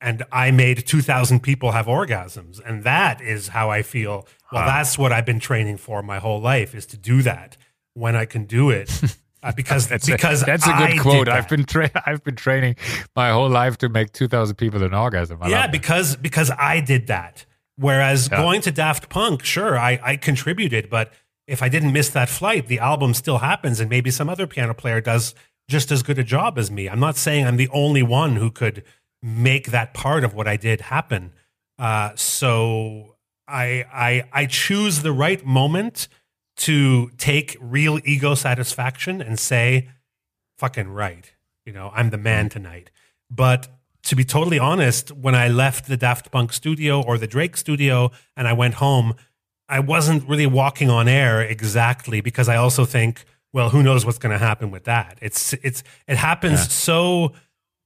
and I made 2,000 people have orgasms, and that is how I feel. Well, that's what I've been training for my whole life is to do that when I can do it, uh, because That's because a, that's a I good did quote. I've been tra- I've been training my whole life to make two thousand people an orgasm. I yeah, because because I did that. Whereas Yeah. going to Daft Punk, sure, I, I contributed, but if I didn't miss that flight, the album still happens, and maybe some other piano player does just as good a job as me. I'm not saying I'm the only one who could make that part of what I did happen. Uh, so I I I choose the right moment to take real ego satisfaction and say, fucking right. You know, I'm the man tonight. But to be totally honest, when I left the Daft Punk studio or the Drake studio and I went home, I wasn't really walking on air exactly because I also think, well, who knows what's going to happen with that? It's it's it happens Yeah. so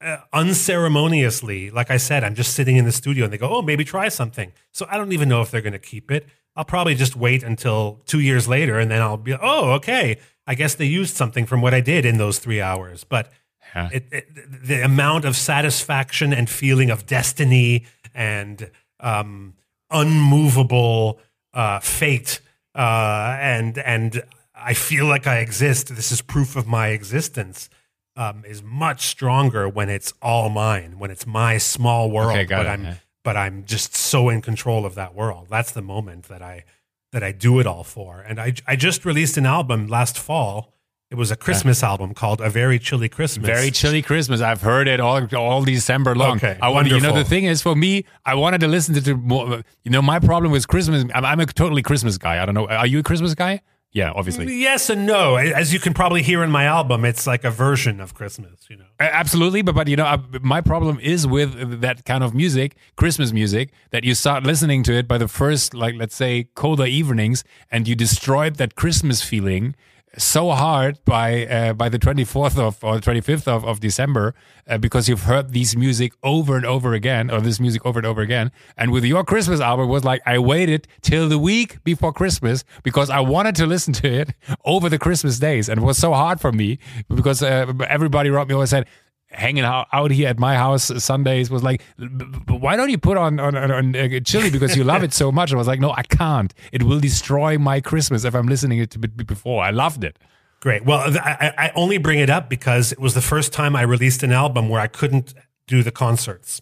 uh, unceremoniously. Like I said, I'm just sitting in the studio and they go, "Oh, maybe try something." So I don't even know if they're going to keep it. I'll probably just wait until 2 years later and then I'll be, "Oh, okay. I guess they used something from what I did in those 3 hours." But Yeah. It, it, the amount of satisfaction and feeling of destiny and um, unmovable uh, fate, uh, and and I feel like I exist. This is proof of my existence. Um, is much stronger when it's all mine, when it's my small world. Okay, got but it, I'm yeah. But I'm just so in control of that world. That's the moment that I that I do it all for. And I I just released an album last fall. It was a Christmas album called A Very Chilly Christmas. Very chilly Christmas. I've heard it all all December long. Okay, I want you know the thing is for me, I wanted to listen to the more. You know, my problem with Christmas. I'm, I'm a totally Christmas guy. I don't know. Are you a Christmas guy? Yeah, obviously. Mm, yes and no. As you can probably hear in my album, it's like a version of Christmas, you know. Absolutely, but but you know, I, my problem is with that kind of music, Christmas music, that you start listening to it by the first, like let's say, colder evenings, and you destroyed that Christmas feeling so hard by uh, by the twenty fourth of or twenty fifth of, of December uh, because you've heard these music over and over again, or this music over and over again. And with your Christmas album, it was like I waited till the week before Christmas because I wanted to listen to it over the Christmas days, and it was so hard for me because uh, everybody wrote me always said hanging out, out here at my house Sundays was like, "B- b- why don't you put on on, on, uh, Chilly because you love it so much? I was like, no, I can't. It will destroy my Christmas if I'm listening to it before. I loved it. Great. Well, I, I only bring it up because it was the first time I released an album where I couldn't do the concerts.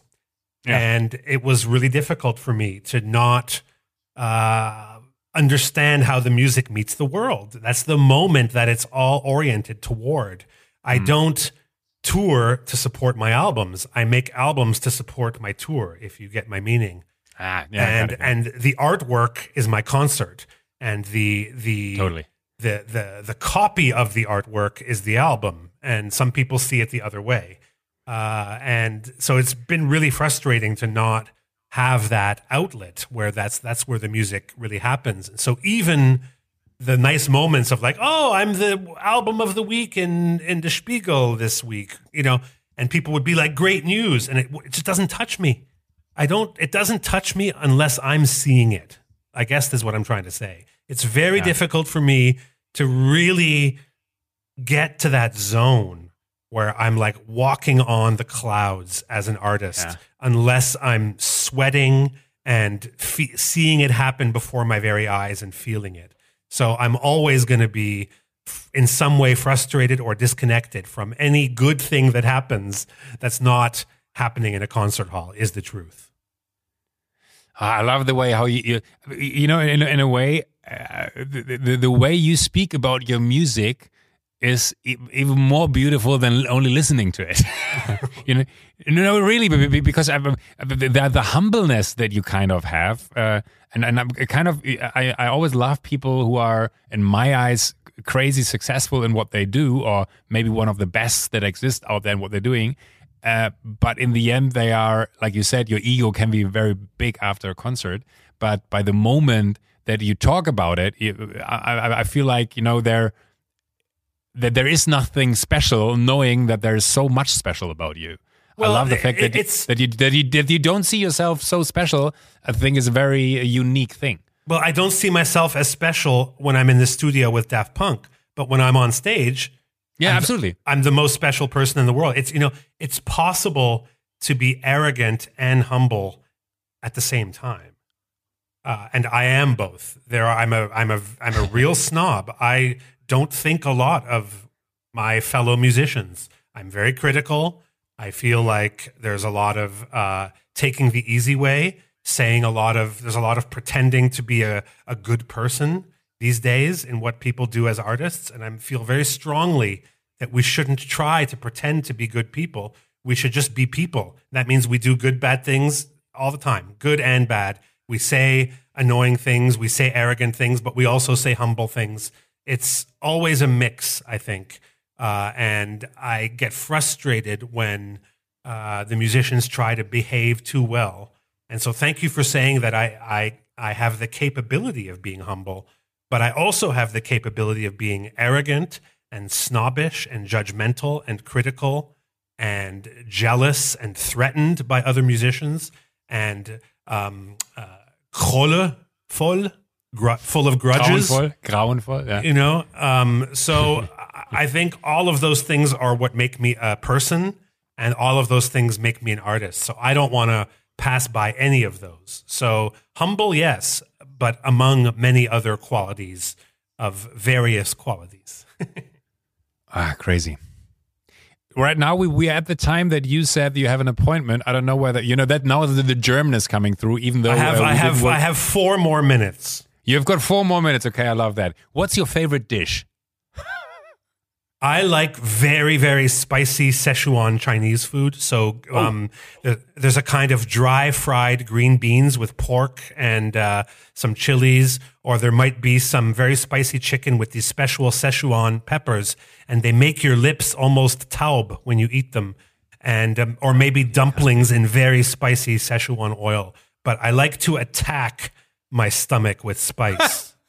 Yeah. And it was really difficult for me to not uh, understand how the music meets the world. That's the moment that it's all oriented toward. I don't tour to support my albums. I make albums to support my tour, if you get my meaning. Ah, yeah, and and the artwork is my concert. And the the totally. the the the copy of the artwork is the album, and some people see it the other way. Uh, and so it's been really frustrating to not have that outlet where that's that's where the music really happens. And so even the nice moments of like, oh, I'm the album of the week in in the Spiegel this week, you know, and people would be like, great news, and it, it just doesn't touch me. I don't. It doesn't touch me unless I'm seeing it. I guess is what I'm trying to say. It's very difficult for me to really get to that zone where I'm like walking on the clouds as an artist, Yeah. unless I'm sweating and fe- seeing it happen before my very eyes and feeling it. So I'm always going to be in some way frustrated or disconnected from any good thing that happens that's not happening in a concert hall is the truth. I love the way how you, you, you know, in, in a way, uh, the, the, the way you speak about your music is even more beautiful than only listening to it. you know, no, really, be- be- because I'm, the, the, humbleness that you kind of have, uh, and and I'm kind of, I, I always love people who are, in my eyes, crazy successful in what they do, or maybe one of the best that exist out there in what they're doing. Uh, but in the end, they are, like you said, your ego can be very big after a concert. But by the moment that you talk about it, you, I, I- I feel like you know there that there is nothing special, knowing that there is so much special about you. Well, I love the fact that you, it's- that you that you that you don't see yourself so special. I think is a very unique thing. Well, I don't see myself as special when I'm in the studio with Daft Punk, but when I'm on stage, Yeah, I'm- absolutely. I'm the most special person in the world. It's you know, it's possible to be arrogant and humble at the same time. Uh, and I am both. There, are, I'm a, I'm a, I'm a real snob. I don't think a lot of my fellow musicians. I'm very critical. I feel like there's a lot of uh, taking the easy way, saying a lot of, there's a lot of pretending to be a, a good person these days in what people do as artists. And I feel very strongly that we shouldn't try to pretend to be good people. We should just be people. That means we do good, bad things all the time, good and bad. We say annoying things, we say arrogant things, but we also say humble things. It's always a mix, I think. Uh, and I get frustrated when uh, the musicians try to behave too well. And so, thank you for saying that I, I, I have the capability of being humble, but I also have the capability of being arrogant and snobbish and judgmental and critical and jealous and threatened by other musicians and um, uh, gr- full of grudges Grauenvoll, grauenvoll. Yeah. you know um, so I- think all of those things are what make me a person, and all of those things make me an artist. So I don't want to pass by any of those. So humble, yes, but among many other qualities of various qualities. Ah, crazy. Right now, we we at the time that you said you have an appointment. I don't know whether you know that now the, the German is coming through. Even though I have uh, I have I have four more minutes. You've got four more minutes. Okay, I love that. What's your favorite dish? I like very, very spicy Szechuan Chinese food. So um, there- there's a kind of dry fried green beans with pork and uh, some chilies, or there might be some very spicy chicken with these special Szechuan peppers, and they make your lips almost taub when you eat them, and um, or maybe dumplings in very spicy Szechuan oil. But I like to attack my stomach with spice.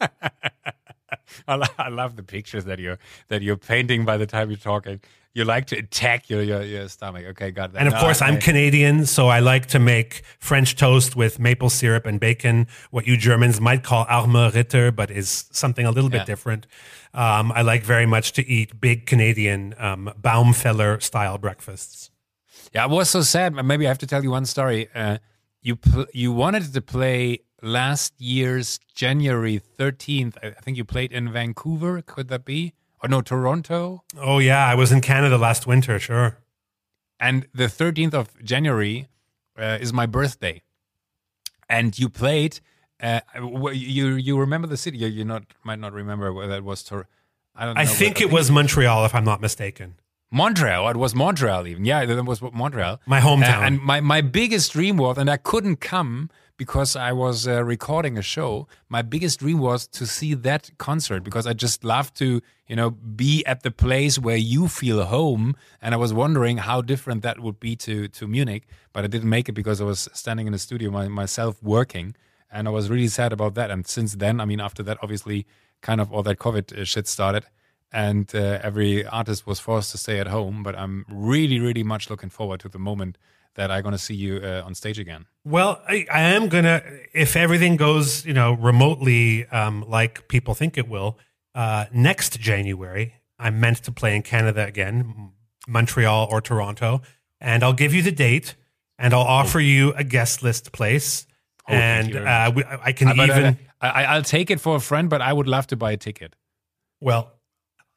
I, love the pictures that you're that you're painting by the time you're talking. You like to attack your your, your stomach. Okay, got that. And of No, course, I- I'm Canadian, so I like to make French toast with maple syrup and bacon, what you Germans might call Arme Ritter, but is something a little Yeah. bit different. Um, I like very much to eat big Canadian um, Baumfeller style breakfasts. Yeah, I was so sad. Maybe I have to tell you one story. Uh, you pl- you wanted to play last year's January 13th. I think you played in Vancouver. Could that be? Or no, Toronto. Oh, yeah, I was in Canada last winter, sure. And the 13th of January uh, is my birthday. And you played. Uh, you you remember the city? You, not might not remember whether it was Tor. I don't. I think it was Montreal, if I'm not mistaken. Montreal. It was Montreal even. Yeah, that was Montreal. My hometown. Uh, and my, my biggest dream was, and I couldn't come because I was uh, recording a show. My biggest dream was to see that concert because I just love to, you know, be at the place where you feel home. And I was wondering how different that would be to to Munich, but I didn't make it because I was standing in the studio my, myself working, and I was really sad about that. And since then, I mean, after that, obviously, kind of all that COVID uh, shit started and uh, every artist was forced to stay at home. But I'm really, really much looking forward to the moment that I'm going to see you uh, on stage again. Well, I, I am gonna if everything goes, you know, remotely um, like people think it will. Uh, next January, I'm meant to play in Canada again, Montreal or Toronto, and I'll give you the date, and I'll offer you a guest list place, Oh, and uh, we, I can uh, even I, I- I'll take it for a friend, but I would love to buy a ticket. well.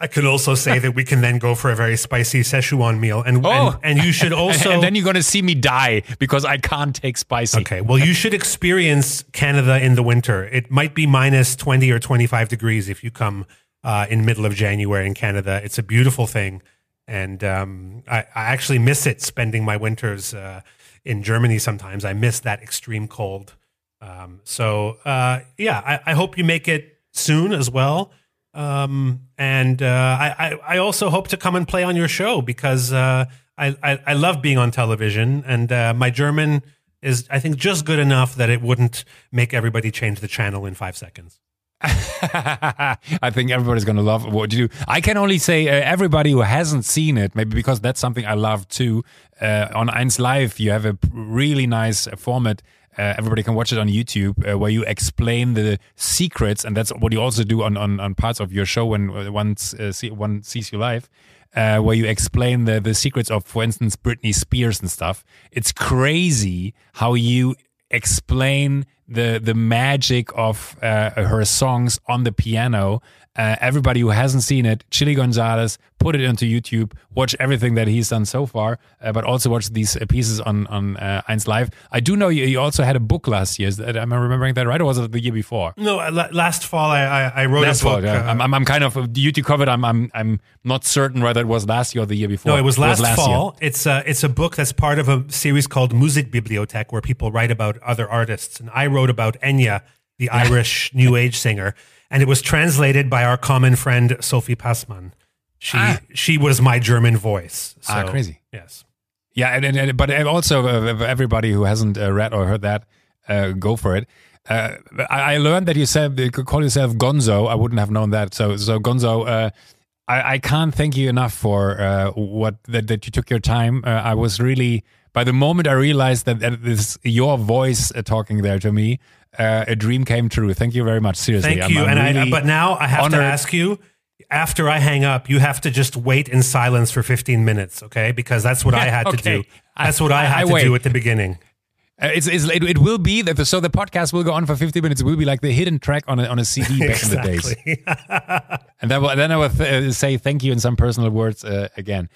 I could also say that we can then go for a very spicy Szechuan meal, and Oh. and, and you should also and then you're going to see me die because I can't take spicy. Okay. Well, you should experience Canada in the winter. It might be minus 20 or 25 degrees if you come uh, in middle of January in Canada. It's a beautiful thing. And um, I, I actually miss it spending my winters uh, in Germany sometimes. I miss that extreme cold. Um, so, uh, yeah, I, I hope you make it soon as well. Um, and uh, I, I, also hope to come and play on your show because uh, I, I, I love being on television, and uh, my German is, I think, just good enough that it wouldn't make everybody change the channel in five seconds. I think everybody's going to love what you do. I can only say uh, everybody who hasn't seen it, maybe because that's something I love too. Uh, on Eins Live, you have a really nice format. Uh, everybody can watch it on YouTube uh, where you explain the secrets, and that's what you also do on, on, on parts of your show when uh, one, uh, see, one sees you live. Uh, where you explain the, the secrets of, for instance, Britney Spears and stuff. It's crazy how you explain the the magic of uh, her songs on the piano. Uh, everybody who hasn't seen it, Chilly Gonzales, put it onto YouTube. Watch everything that he's done so far, uh, but also watch these uh, pieces on on uh, Eins Live. I do know you, you also had a book last year. Is that, am I remembering that right, or was it the year before? No, uh, last fall I, I, I wrote That's a book. what. Yeah. uh, I'm, I'm, I'm kind of YouTube covered. I'm I'm I'm not certain whether it was last year or the year before. No, it was last, year. fall. It's a it's a book that's part of a series called Musikbibliothek, where people write about other artists. And I wrote about Enya, the Irish New Age singer, and it was translated by our common friend Sophie Passmann. She Ah. she was my German voice. So, Ah, crazy. Yes. Yeah, and, and, and but also uh, everybody who hasn't uh, read or heard that, uh, go for it. Uh, I, I learned that you said you could call yourself Gonzo. I wouldn't have known that. So, so Gonzo, uh, I, I can't thank you enough for uh, what that, that you took your time. Uh, I was really by the moment I realized that, that this your voice uh, talking there to me, uh, a dream came true. Thank you very much. Seriously, Thank I'm- you. I'm and I, but now I have honored. to ask you. after I hang up, you have to just wait in silence for 15 minutes, okay? Because that's what I had to do. That's what I I- had I to wait. do at the beginning. Uh, it's, it's it, it will be that the, so the podcast will go on for 50 minutes. It will be like the hidden track on a, on a CD back in the days. And then, will, then I will th- uh, say thank you in some personal words uh, again.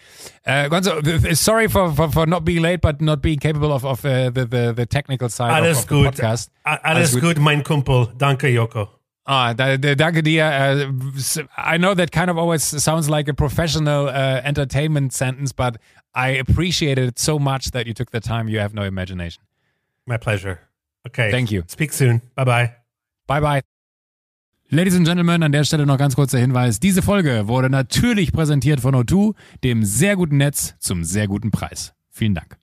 Uh, Gonzo, sorry for, for, for not being late, but not being capable of, of uh, the, the, the technical side of, Alles of the podcast. Alles gut. gut, mein Kumpel. Danke, Joko. Ah, da, da, danke dir. Uh, I know that kind of always sounds like a professional uh, entertainment sentence, but I appreciated it so much that you took the time. You have no imagination. My pleasure. Okay. Thank you. Speak soon. Bye bye. Bye bye. Ladies and Gentlemen, an der Stelle noch ganz kurzer Hinweis. Diese Folge wurde natürlich präsentiert von O2, dem sehr guten Netz zum sehr guten Preis. Vielen Dank.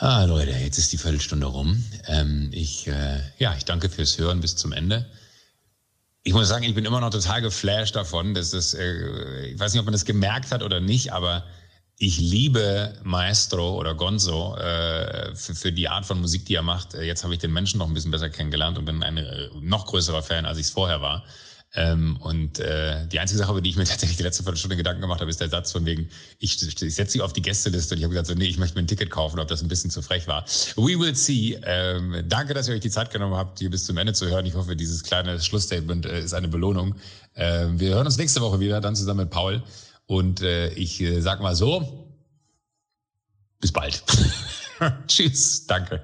Ah, Leute, jetzt ist die Viertelstunde rum. Ähm, ich, äh, ja, ich danke fürs Hören bis zum Ende. Ich muss sagen, ich bin immer noch total geflasht davon, dass das, äh, ich weiß nicht, ob man das gemerkt hat oder nicht, aber ich liebe Maestro oder Gonzo äh, für, für die Art von Musik, die er macht. Äh, jetzt habe ich den Menschen noch ein bisschen besser kennengelernt und bin ein äh, noch größerer Fan, als ich es vorher war. Ähm, und äh, die einzige Sache, über die ich mir tatsächlich die letzte Viertelstunde Gedanken gemacht habe, ist der Satz von wegen, ich, ich setze sie auf die Gästeliste und ich habe gesagt, so, nee, ich möchte mir ein Ticket kaufen, ob das ein bisschen zu frech war. We will see. Ähm, danke, dass ihr euch die Zeit genommen habt, hier bis zum Ende zu hören. Ich hoffe, dieses kleine Schlussstatement äh, ist eine Belohnung. Ähm, wir hören uns nächste Woche wieder, dann zusammen mit Paul. Und äh, ich äh, sag mal so, bis bald. Tschüss, danke.